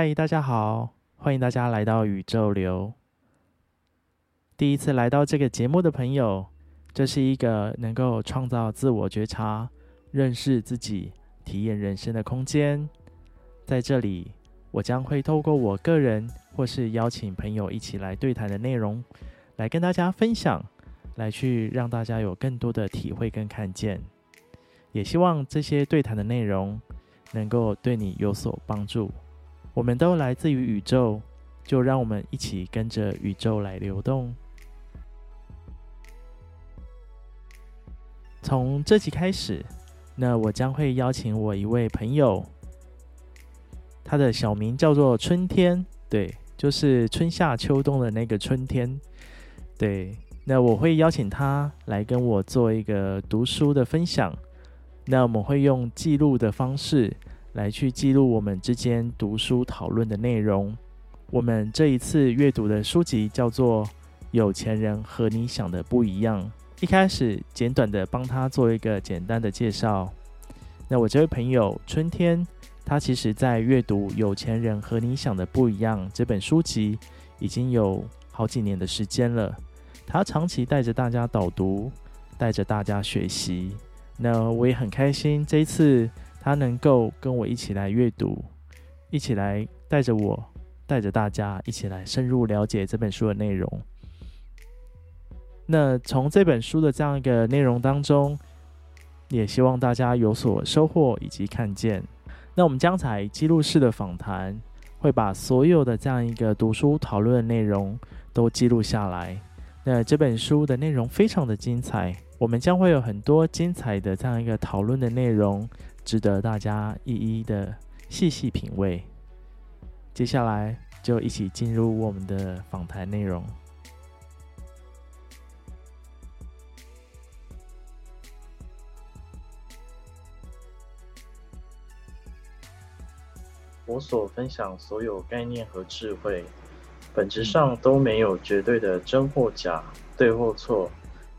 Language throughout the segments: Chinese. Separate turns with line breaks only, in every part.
嗨，大家好，欢迎大家来到宇宙流。第一次来到这个节目的朋友，这是一个能够创造自我觉察、认识自己、体验人生的空间。在这里，我将会透过我个人或是邀请朋友一起来对谈的内容，来跟大家分享，来去让大家有更多的体会跟看见。也希望这些对谈的内容能够对你有所帮助。我们都来自于宇宙，就让我们一起跟着宇宙来流动。从这集开始，那我将会邀请我一位朋友，他的小名叫做春天，对，就是春夏秋冬的那个春天，对。那我会邀请他来跟我做一个读书的分享，那我们会用记录的方式。来去记录我们之间读书讨论的内容。我们这一次阅读的书籍叫做《有钱人和你想的不一样》。一开始简短的帮他做一个简单的介绍。那我这位朋友春天，他其实在阅读《有钱人和你想的不一样》这本书籍已经有好几年的时间了。他长期带着大家导读，带着大家学习。那我也很开心这一次。他能够跟我一起来阅读，一起来带着我，带着大家一起来深入了解这本书的内容。那从这本书的这样一个内容当中，也希望大家有所收获以及看见。那我们将采记录式的访谈，会把所有的这样一个读书讨论的内容都记录下来。那这本书的内容非常的精彩，我们将会有很多精彩的这样一个讨论的内容。值得大家一一的细细品味。接下来就一起进入我们的访谈内容。我所分享所有概念和智慧，本质上都没有绝对的真或假、对或错。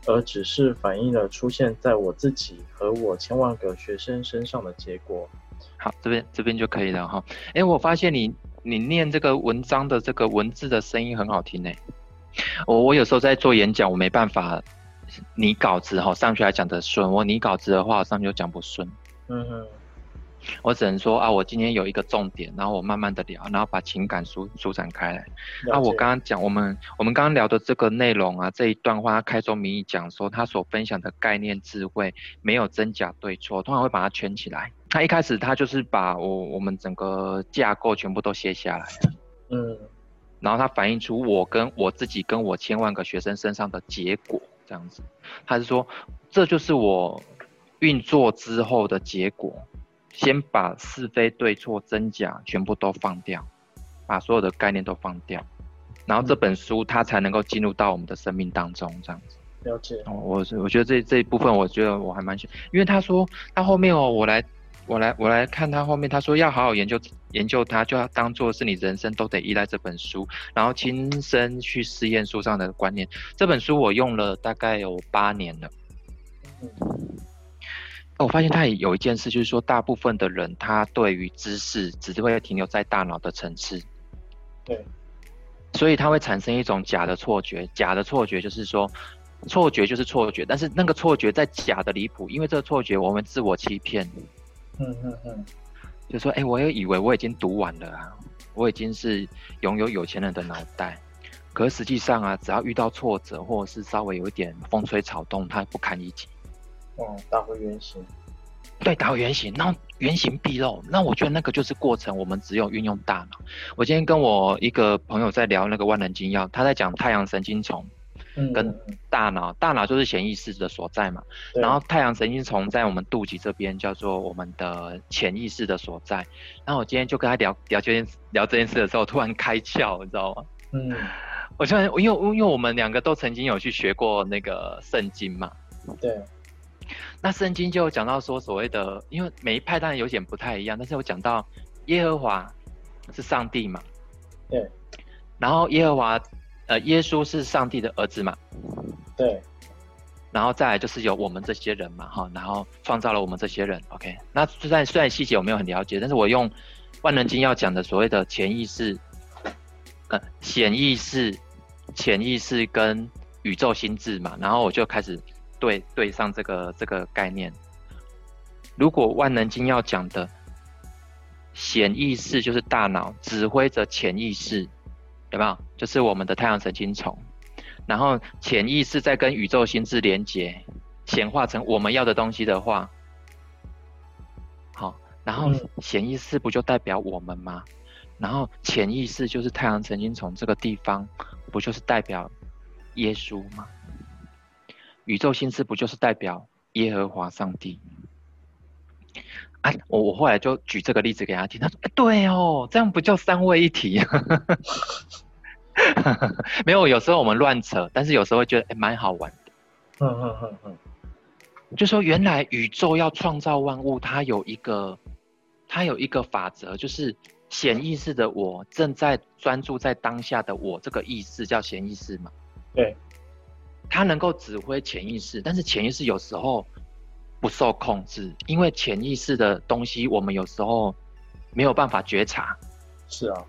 而只是反映了出现在我自己和我千万个学生身上的结果。
好，这边这边就可以了哈。哎，我发现你你念这个文章的这个文字的声音很好听呢。我我有时候在做演讲，我没办法拟稿子哈，上去还讲得顺。我拟稿子的话，上去就讲不顺。嗯哼。我只能说啊，我今天有一个重点，然后我慢慢的聊，然后把情感舒舒展开来。那我刚刚讲，我们我们刚刚聊的这个内容啊，这一段话，开宗明义讲说，他所分享的概念智慧没有真假对错，通常会把它圈起来。他一开始他就是把我我们整个架构全部都卸下来，嗯，然后他反映出我跟我自己跟我千万个学生身上的结果，这样子，他是说这就是我运作之后的结果。先把是非对错真假全部都放掉，把所有的概念都放掉，然后这本书它才能够进入到我们的生命当中，这样子。
了解。
哦，我我觉得这这一部分，我觉得我还蛮喜欢，因为他说他后面哦，我来我来我来看他后面，他说要好好研究研究它，就要当做是你人生都得依赖这本书，然后亲身去试验书上的观念。这本书我用了大概有八年了。嗯我发现他也有一件事，就是说，大部分的人他对于知识只是会停留在大脑的层次，
对，
所以他会产生一种假的错觉。假的错觉就是说，错觉就是错觉，但是那个错觉在假的离谱，因为这个错觉我们自我欺骗。嗯嗯嗯，就说，哎、欸，我也以为我已经读完了啊，我已经是拥有有钱人的脑袋，可是实际上啊，只要遇到挫折或者是稍微有一点风吹草动，他不堪一击。
哦，打回原形，
对，打回原形，那原形毕露，那我觉得那个就是过程，我们只有运用大脑。我今天跟我一个朋友在聊那个万能金钥，他在讲太阳神经丛跟大脑，嗯、大脑就是潜意识的所在嘛，然后太阳神经丛在我们肚脐这边叫做我们的潜意识的所在。然后我今天就跟他聊聊这件聊这件事的时候，突然开窍，你知道吗？嗯，我突然因为因为我们两个都曾经有去学过那个圣经嘛，
对。
那圣经就讲到说，所谓的，因为每一派当然有点不太一样，但是我讲到耶和华是上帝嘛，
对，
然后耶和华，呃，耶稣是上帝的儿子嘛，
对，
然后再来就是有我们这些人嘛，哈，然后创造了我们这些人，OK，那虽然虽然细节我没有很了解，但是我用万能经要讲的所谓的潜意识、呃显意识、潜意识跟宇宙心智嘛，然后我就开始对对上这个这个概念。如果万能经要讲的显意识就是大脑指挥着潜意识，有没有？就是我们的太阳神经丛，然后潜意识在跟宇宙心智连接，显化成我们要的东西的话，好，然后显意识不就代表我们吗？然后潜意识就是太阳神经丛这个地方，不就是代表耶稣吗？宇宙心思不就是代表耶和华上帝？啊，我我后来就举这个例子给他听，他说：“哎，对哦，这样不叫三位一体？” 没有，有时候我们乱扯，但是有时候会觉得哎，蛮好玩的。嗯嗯嗯嗯，就说原来宇宙要创造万物，它有一个，它有一个法则，就是显意识的我正在专注在当下的我，这个意识叫显意识嘛。
对，
它能够指挥潜意识，但是潜意识有时候。不受控制，因为潜意识的东西，我们有时候没有办法觉察。
是啊，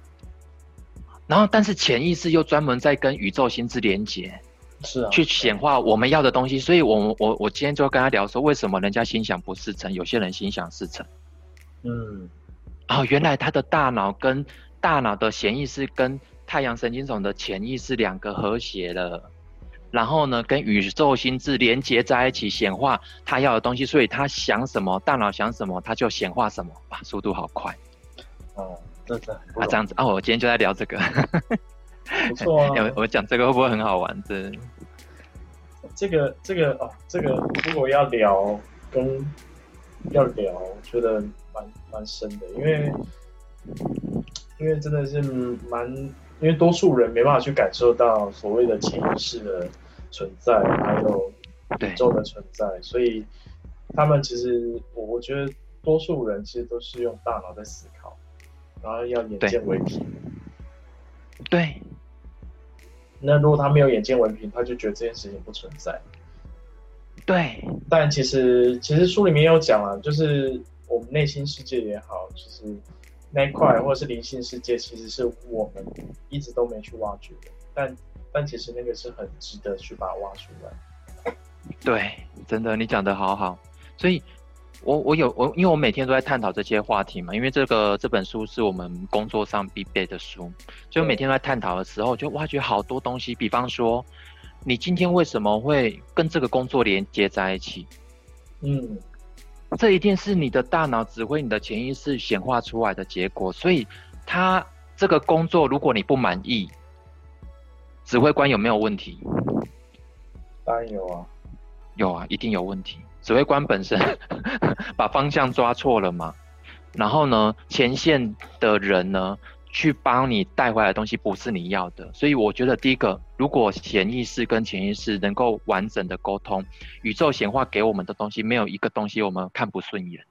然后但是潜意识又专门在跟宇宙心智连接，
是啊，
去显化我们要的东西。所以我我我今天就跟他聊说，为什么人家心想不事成，有些人心想事成？
嗯，
哦，原来他的大脑跟大脑的潜意识跟太阳神经丛的潜意识两个和谐了。然后呢，跟宇宙心智连接在一起，显化他要的东西。所以他想什么，大脑想什么，他就显化什么。哇，速度好快！
哦，真的
啊，这样子啊，我今天就在聊这个，
不错
我讲这个会不会很好玩？这
这个这个哦，这个如果要聊跟要聊，我觉得蛮蛮深的，因为因为真的是蛮，因为多数人没办法去感受到所谓的潜意识的。存在，还有宇宙的存在，所以他们其实，我我觉得多数人其实都是用大脑在思考，然后要眼见为凭。
对。
那如果他没有眼见为凭，他就觉得这件事情不存在。
对。
但其实，其实书里面有讲了，就是我们内心世界也好，就是那一块或者是灵性世界，其实是我们一直都没去挖掘的，但。但其实那个是很值得去把它挖出来。
对，真的，你讲得好好。所以我，我有我，因为我每天都在探讨这些话题嘛。因为这个这本书是我们工作上必备的书，所以每天在探讨的时候，就挖掘好多东西。比方说，你今天为什么会跟这个工作连接在一起？
嗯，
这一定是你的大脑指挥你的潜意识显化出来的结果。所以，他这个工作，如果你不满意，指挥官有没有问题？
当然有啊，
有啊，一定有问题。指挥官本身 把方向抓错了嘛？然后呢，前线的人呢，去帮你带回来的东西不是你要的。所以我觉得，第一个，如果潜意识跟潜意识能够完整的沟通，宇宙显化给我们的东西，没有一个东西我们看不顺眼。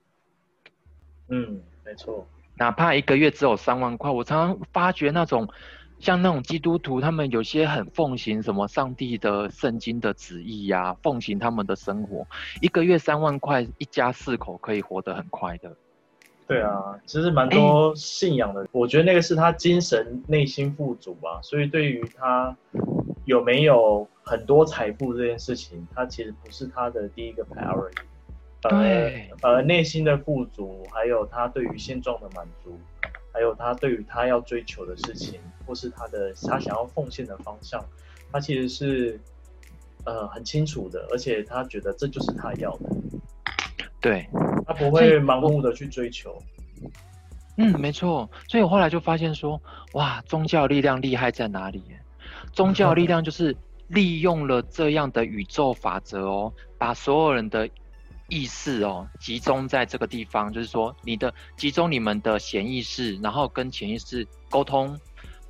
嗯，没错。
哪怕一个月只有三万块，我常常发觉那种。像那种基督徒，他们有些很奉行什么上帝的圣经的旨意呀、啊，奉行他们的生活，一个月三万块，一家四口可以活得很快的。
对啊，其实蛮多信仰的，欸、我觉得那个是他精神内心富足吧。所以对于他有没有很多财富这件事情，他其实不是他的第一个 priority。
对，
呃，内心的富足，还有他对于现状的满足。还有他对于他要追求的事情，或是他的他想要奉献的方向，他其实是呃很清楚的，而且他觉得这就是他要的。
对，
他不会盲目的去追求。
嗯，没错。所以我后来就发现说，哇，宗教力量厉害在哪里？宗教力量就是利用了这样的宇宙法则哦，把所有人的。意识哦，集中在这个地方，就是说，你的集中你们的潜意识，然后跟潜意识沟通，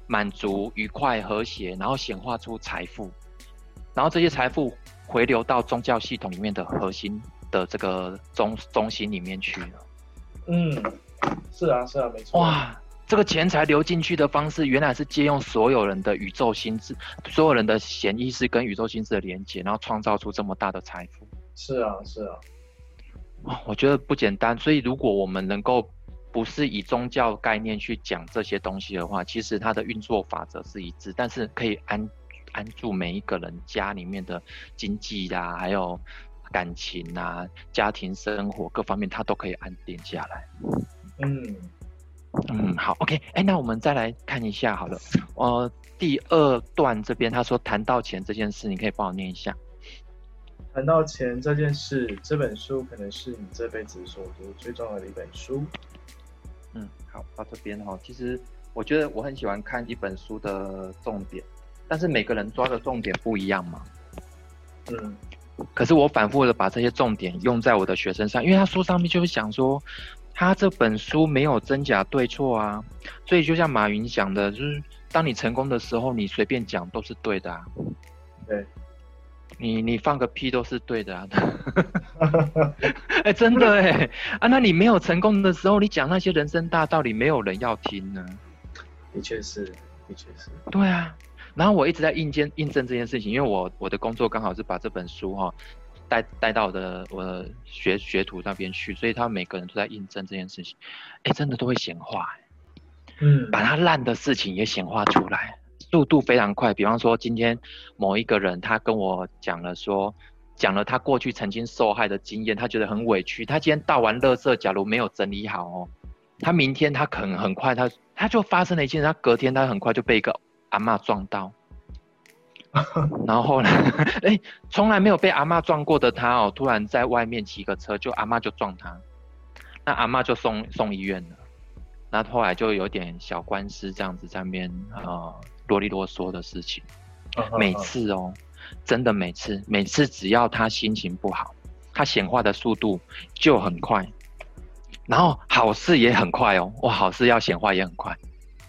满足、愉快、和谐，然后显化出财富，然后这些财富回流到宗教系统里面的核心的这个中中心里面去了。
嗯，是啊，是啊，没错。
哇，这个钱财流进去的方式，原来是借用所有人的宇宙心智，所有人的潜意识跟宇宙心智的连接，然后创造出这么大的财富。
是啊，是啊。
哦，我觉得不简单，所以如果我们能够不是以宗教概念去讲这些东西的话，其实它的运作法则是一致，但是可以安安住每一个人家里面的经济啊，还有感情啊、家庭生活各方面，它都可以安定下来。
嗯
嗯，好，OK，哎、欸，那我们再来看一下好了，呃，第二段这边他说谈到钱这件事，你可以帮我念一下。
谈到钱这件事，这本书可能是你这辈子所读最重要的一本书。
嗯，好，到这边哈，其实我觉得我很喜欢看一本书的重点，但是每个人抓的重点不一样嘛。
嗯，
可是我反复的把这些重点用在我的学生上，因为他书上面就是想说，他这本书没有真假对错啊，所以就像马云讲的，就是当你成功的时候，你随便讲都是对的啊。
对。
你你放个屁都是对的啊！哎、欸，真的哎啊！那你没有成功的时候，你讲那些人生大道理，没有人要听呢。
的确是，的确是。
对啊，然后我一直在印证印证这件事情，因为我我的工作刚好是把这本书哈带带到我的我的学学徒那边去，所以他每个人都在印证这件事情。哎、欸，真的都会显化，
嗯，
把他烂的事情也显化出来。速度非常快，比方说今天某一个人他跟我讲了说，讲了他过去曾经受害的经验，他觉得很委屈。他今天倒完垃圾，假如没有整理好哦，他明天他可能很快他他就发生了一件事，他隔天他很快就被一个阿嬷撞到，然后呢，哎，从来没有被阿嬷撞过的他哦，突然在外面骑个车，就阿嬷就撞他，那阿嬷就送送医院了，那后来就有点小官司这样子在那边呃。啰里啰嗦的事情，每次哦，真的每次，每次只要他心情不好，他显化的速度就很快，然后好事也很快哦，哇，好事要显化也很快，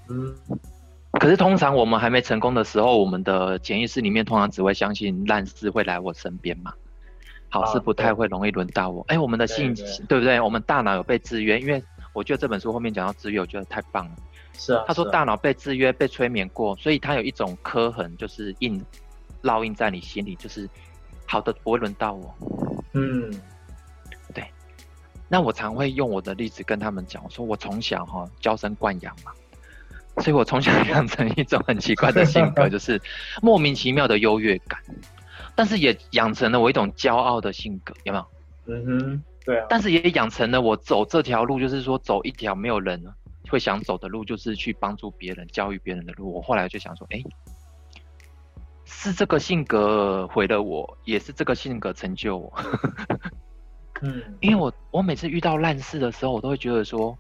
嗯，
可是通常我们还没成功的时候，我们的潜意识里面通常只会相信烂事会来我身边嘛，好事不太会容易轮到我，哎、啊，我们的信对不对？我们大脑有被制约，因为我觉得这本书后面讲到制约，我觉得太棒了。
是啊，
他说大脑被制约、被催眠过，所以他有一种刻痕，就是印烙印在你心里，就是好的不会轮到我。
嗯，
对。那我常会用我的例子跟他们讲，我说我从小哈娇生惯养嘛，所以我从小养成一种很奇怪的性格，就是莫名其妙的优越感，但是也养成了我一种骄傲的性格，有没有？
嗯哼，对啊。
但是也养成了我走这条路，就是说走一条没有人会想走的路，就是去帮助别人、教育别人的路。我后来就想说，哎、欸，是这个性格毁了我，也是这个性格成就我。
嗯，
因为我我每次遇到烂事的时候，我都会觉得说，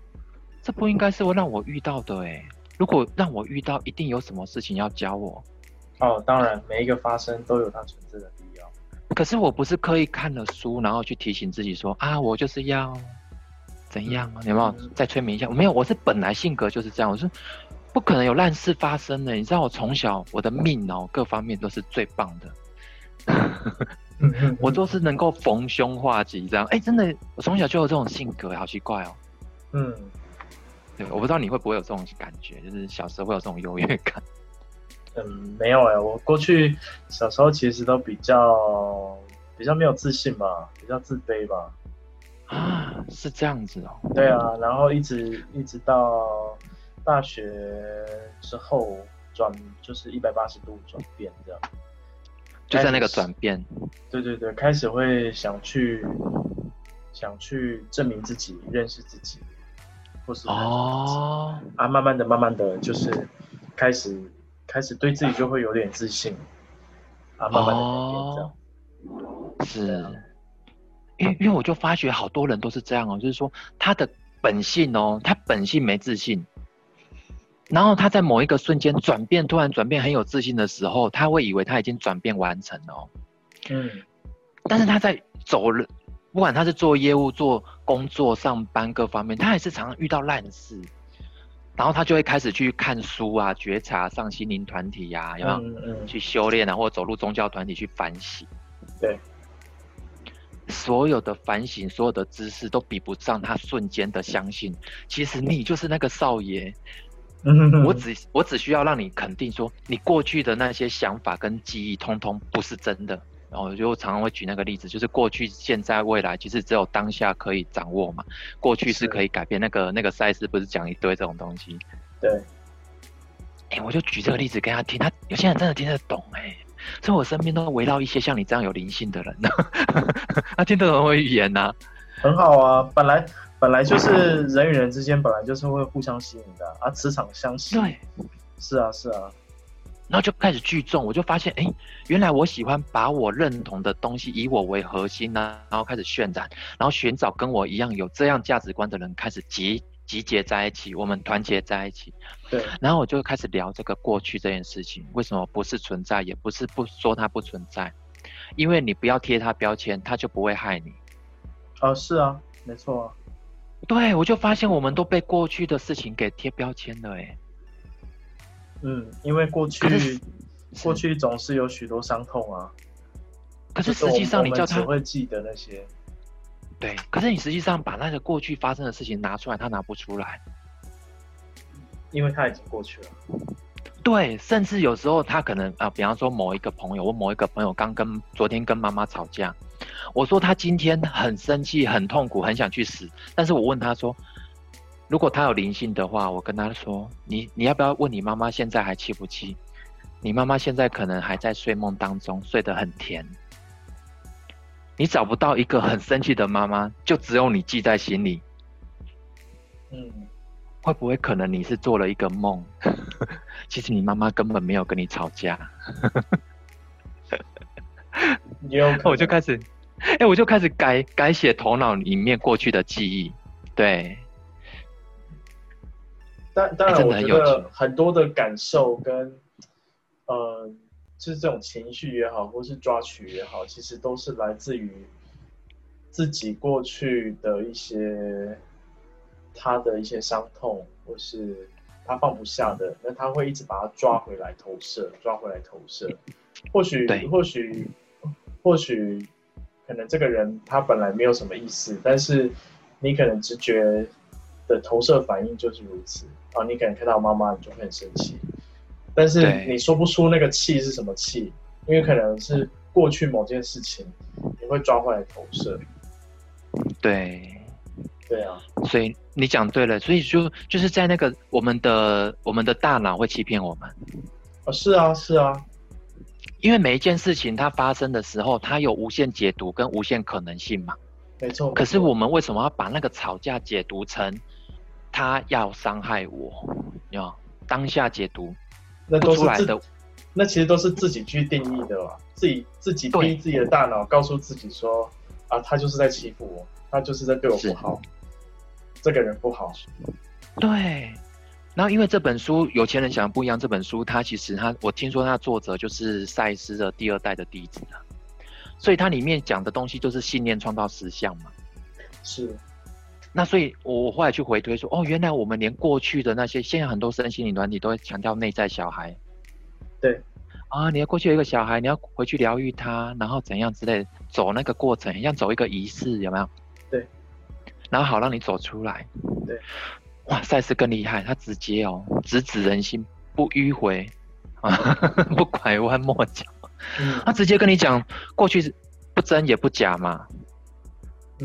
这不应该是我让我遇到的哎、欸。如果让我遇到，一定有什么事情要教我。
哦，当然，每一个发生都有它存在的必要。
可是我不是刻意看了书，然后去提醒自己说啊，我就是要。怎样啊？你有没有再催眠一下？我没有，我是本来性格就是这样。我说不可能有烂事发生的。你知道我从小我的命哦，各方面都是最棒的。我都是能够逢凶化吉这样。哎、欸，真的，我从小就有这种性格，好奇怪哦。
嗯，
对，我不知道你会不会有这种感觉，就是小时候会有这种优越感。
嗯，没有哎、欸，我过去小时候其实都比较比较没有自信吧，比较自卑吧。
啊，是这样子哦。
对啊，然后一直一直到大学之后转，就是一百八十度转变这样。
就在那个转变。
对对对，开始会想去想去证明自己，认识自己，或是
哦
啊，慢慢的、慢慢的就是开始开始对自己就会有点自信啊，慢慢的改变这样。
哦、是。因为因为我就发觉好多人都是这样哦，就是说他的本性哦，他本性没自信，然后他在某一个瞬间转变，突然转变很有自信的时候，他会以为他已经转变完成了哦。
嗯，
但是他在走了，不管他是做业务、做工作、上班各方面，他还是常常遇到烂事，然后他就会开始去看书啊、觉察、上心灵团体呀、啊，有没有？
嗯嗯。去
修炼啊，或者走入宗教团体去反省。
对。
所有的反省，所有的知识都比不上他瞬间的相信。其实你就是那个少爷，我只我只需要让你肯定说，你过去的那些想法跟记忆，通通不是真的。我就常常会举那个例子，就是过去、现在、未来，其实只有当下可以掌握嘛。过去是可以改变，那个那个赛事不是讲一堆这种东西？
对。
哎、欸，我就举这个例子给他听，他有些人真的听得懂哎、欸。所以我身边都围绕一些像你这样有灵性的人呢，他听得懂我语言呐、啊，
很好啊。本来本来就是人与人之间本来就是会互相吸引的啊，磁场相吸。
对，
是啊是啊。
然后就开始聚众，我就发现，哎，原来我喜欢把我认同的东西以我为核心呢、啊，然后开始渲染，然后寻找跟我一样有这样价值观的人，开始集集结在一起，我们团结在一起。
对。然
后我就开始聊这个过去这件事情，为什么不是存在，也不是不说它不存在，因为你不要贴它标签，它就不会害你。
哦，是啊，没错啊。
对，我就发现我们都被过去的事情给贴标签了，哎。
嗯，因为过去过去总是有许多伤痛啊。
可是实际上，你叫他
只会记得那些。
对，可是你实际上把那个过去发生的事情拿出来，他拿不出来，
因为他已经过去了。
对，甚至有时候他可能啊、呃，比方说某一个朋友，我某一个朋友刚跟昨天跟妈妈吵架，我说他今天很生气、很痛苦、很想去死，但是我问他说。如果他有灵性的话，我跟他说：“你你要不要问你妈妈现在还气不气？你妈妈现在可能还在睡梦当中，睡得很甜。你找不到一个很生气的妈妈，就只有你记在心里。
嗯，
会不会可能你是做了一个梦？其实你妈妈根本没有跟你吵架。
有，
我就开始，哎、欸，我就开始改改写头脑里面过去的记忆，对。”
但当然，我觉得很多的感受跟，呃，就是这种情绪也好，或是抓取也好，其实都是来自于自己过去的一些他的一些伤痛，或是他放不下的，那他会一直把它抓回来投射，抓回来投射。或许，或许，或许，可能这个人他本来没有什么意思，但是你可能直觉的投射反应就是如此。啊，你可能看到妈妈，你就会很生气，但是你说不出那个气是什么气，因为可能是过去某件事情，你会抓回来投射。
对，
对啊，
所以你讲对了，所以就就是在那个我们的我们的大脑会欺骗我们。
啊，是啊，是啊，
因为每一件事情它发生的时候，它有无限解读跟无限可能性嘛。
没错。
可是我们为什么要把那个吵架解读成？他要伤害我，哟，当下解读，
那都是自，那其实都是自己去定义的吧？自己自己逼自己的大脑，告诉自己说，啊，他就是在欺负我，他就是在对我不好，这个人不好。
对，然后因为这本书《有钱人想的不一样》这本书，它其实它，我听说它作者就是赛斯的第二代的弟子啊，所以它里面讲的东西就是信念创造实相嘛，
是。
那所以，我后来去回推说，哦，原来我们连过去的那些，现在很多身心灵团体都会强调内在小孩。
对，
啊，你要过去有一个小孩，你要回去疗愈他，然后怎样之类，走那个过程，像走一个仪式，有没有？
对。
然后好让你走出来。
对。
哇，赛斯更厉害，他直接哦，直指人心，不迂回，啊，不拐弯抹角，嗯，他直接跟你讲，过去是不真也不假嘛。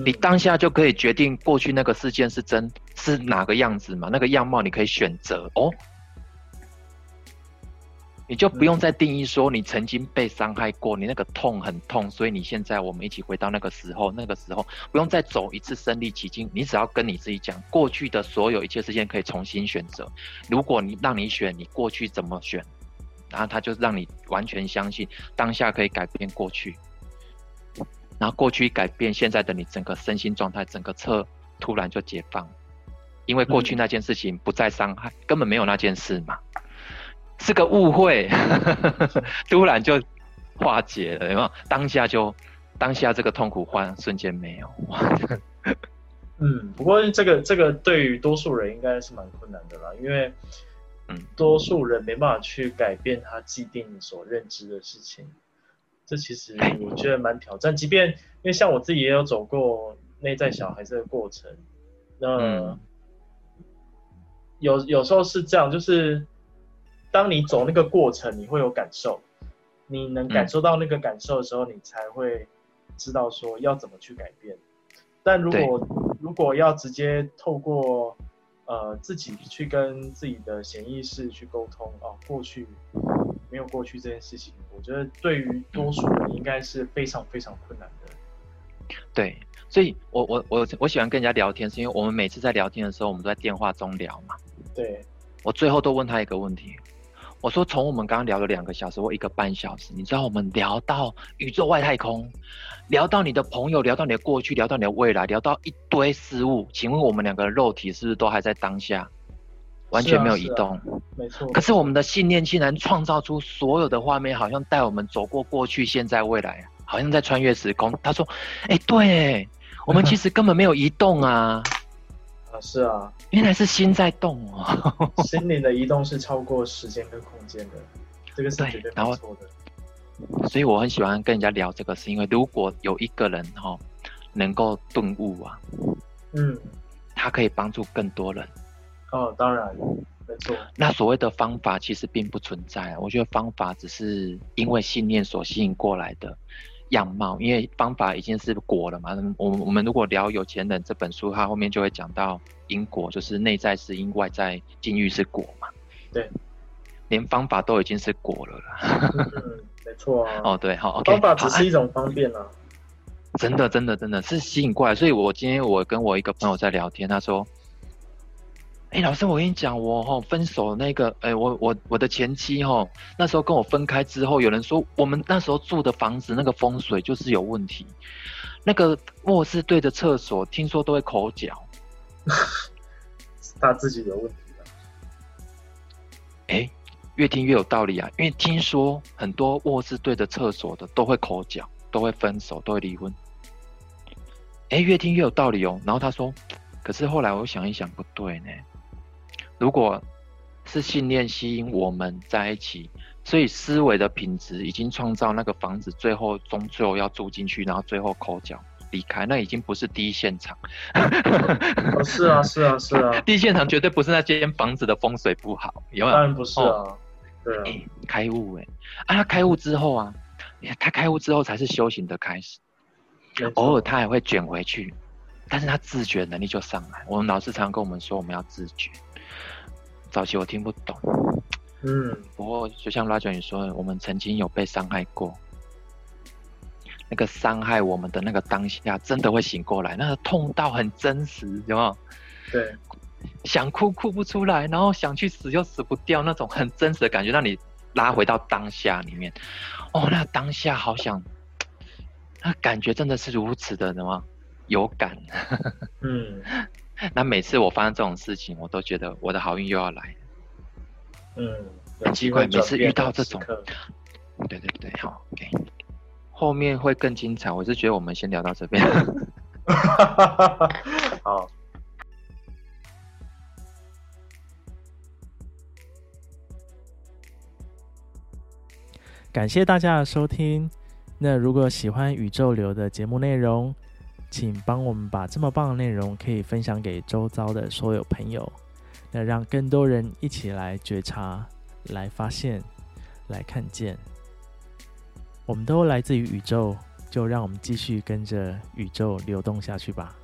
你当下就可以决定过去那个事件是真是哪个样子嘛？那个样貌你可以选择哦，你就不用再定义说你曾经被伤害过，你那个痛很痛，所以你现在我们一起回到那个时候，那个时候不用再走一次身历其境，你只要跟你自己讲，过去的所有一切事件可以重新选择。如果你让你选，你过去怎么选，然后他就让你完全相信当下可以改变过去。然后过去改变现在的你，整个身心状态，整个侧突然就解放，因为过去那件事情不再伤害，嗯、根本没有那件事嘛，是个误会，突然就化解了，有没有？当下就当下这个痛苦换瞬间没有。
哇嗯，不过这个这个对于多数人应该是蛮困难的啦，因为嗯，多数人没办法去改变他既定所认知的事情。这其实我觉得蛮挑战，即便因为像我自己也有走过内在小孩这个过程，那有有时候是这样，就是当你走那个过程，你会有感受，你能感受到那个感受的时候，嗯、你才会知道说要怎么去改变。但如果如果要直接透过呃自己去跟自己的潜意识去沟通哦，过去没有过去这件事情，我觉得对于多数人应该是非常非常困难的。
对，所以我我我我喜欢跟人家聊天，是因为我们每次在聊天的时候，我们都在电话中聊嘛。
对，
我最后都问他一个问题。我说，从我们刚刚聊了两个小时或一个半小时，你知道我们聊到宇宙外太空，聊到你的朋友，聊到你的过去，聊到你的未来，聊到一堆事物。请问我们两个的肉体是不是都还在当下，完全没有移动？
啊啊、没错。
可是我们的信念竟然创造出所有的画面，好像带我们走过过去、现在、未来，好像在穿越时空。他说：“哎、欸，对，我们其实根本没有移动啊。”
啊，是啊，
原来是心在动哦。
心灵的移动是超过时间跟空间的，这个是绝对没错的。
所以我很喜欢跟人家聊这个，是因为如果有一个人哈、哦、能够顿悟啊，
嗯，
他可以帮助更多人。
哦，当然，没错。
那所谓的方法其实并不存在，我觉得方法只是因为信念所吸引过来的。样貌，因为方法已经是果了嘛。我们我们如果聊有钱人这本书，它后面就会讲到因果，就是内在是因，外在境遇是果嘛。
对，
连方法都已经是果了啦。
嗯，没错啊。
哦，对，好，OK。
方法只是一种方便啊。
真的，真的，真的是吸引过来。所以我今天我跟我一个朋友在聊天，他说。哎、欸，老师，我跟你讲，我哈分手那个，哎、欸，我我我的前妻哈，那时候跟我分开之后，有人说我们那时候住的房子那个风水就是有问题，那个卧室对着厕所，听说都会口角，
他自己有问题的。
哎、欸，越听越有道理啊，因为听说很多卧室对着厕所的都会口角，都会分手，都会离婚。哎、欸，越听越有道理哦。然后他说，可是后来我想一想，不对呢。如果是信念吸引我们在一起，所以思维的品质已经创造那个房子，最后终究要住进去，然后最后口角离开，那已经不是第一现场。
哦，是啊，是啊，是啊，
第一现场绝对不是那间房子的风水不好，有没有？
当然不是啊，
哦、
对啊，
欸、开悟哎，啊，他开悟之后啊，他开悟之后才是修行的开始，偶尔他还会卷回去，但是他自觉能力就上来。我们老师常常跟我们说，我们要自觉。早期我听不懂，
嗯，
不过就像 Roger 你说的，我们曾经有被伤害过，那个伤害我们的那个当下，真的会醒过来，那个痛到很真实，有没有？
对，
想哭哭不出来，然后想去死又死不掉，那种很真实的感觉，让你拉回到当下里面。哦，那个当下好想，那感觉真的是如此的什么有感，
嗯。
那每次我发生这种事情，我都觉得我的好运又要来。
嗯，
很奇怪，每次遇到这种，对对对，好，OK，后面会更精彩。我是觉得我们先聊到这边。
好，
感谢大家的收听。那如果喜欢宇宙流的节目内容，请帮我们把这么棒的内容可以分享给周遭的所有朋友，那让更多人一起来觉察、来发现、来看见。我们都来自于宇宙，就让我们继续跟着宇宙流动下去吧。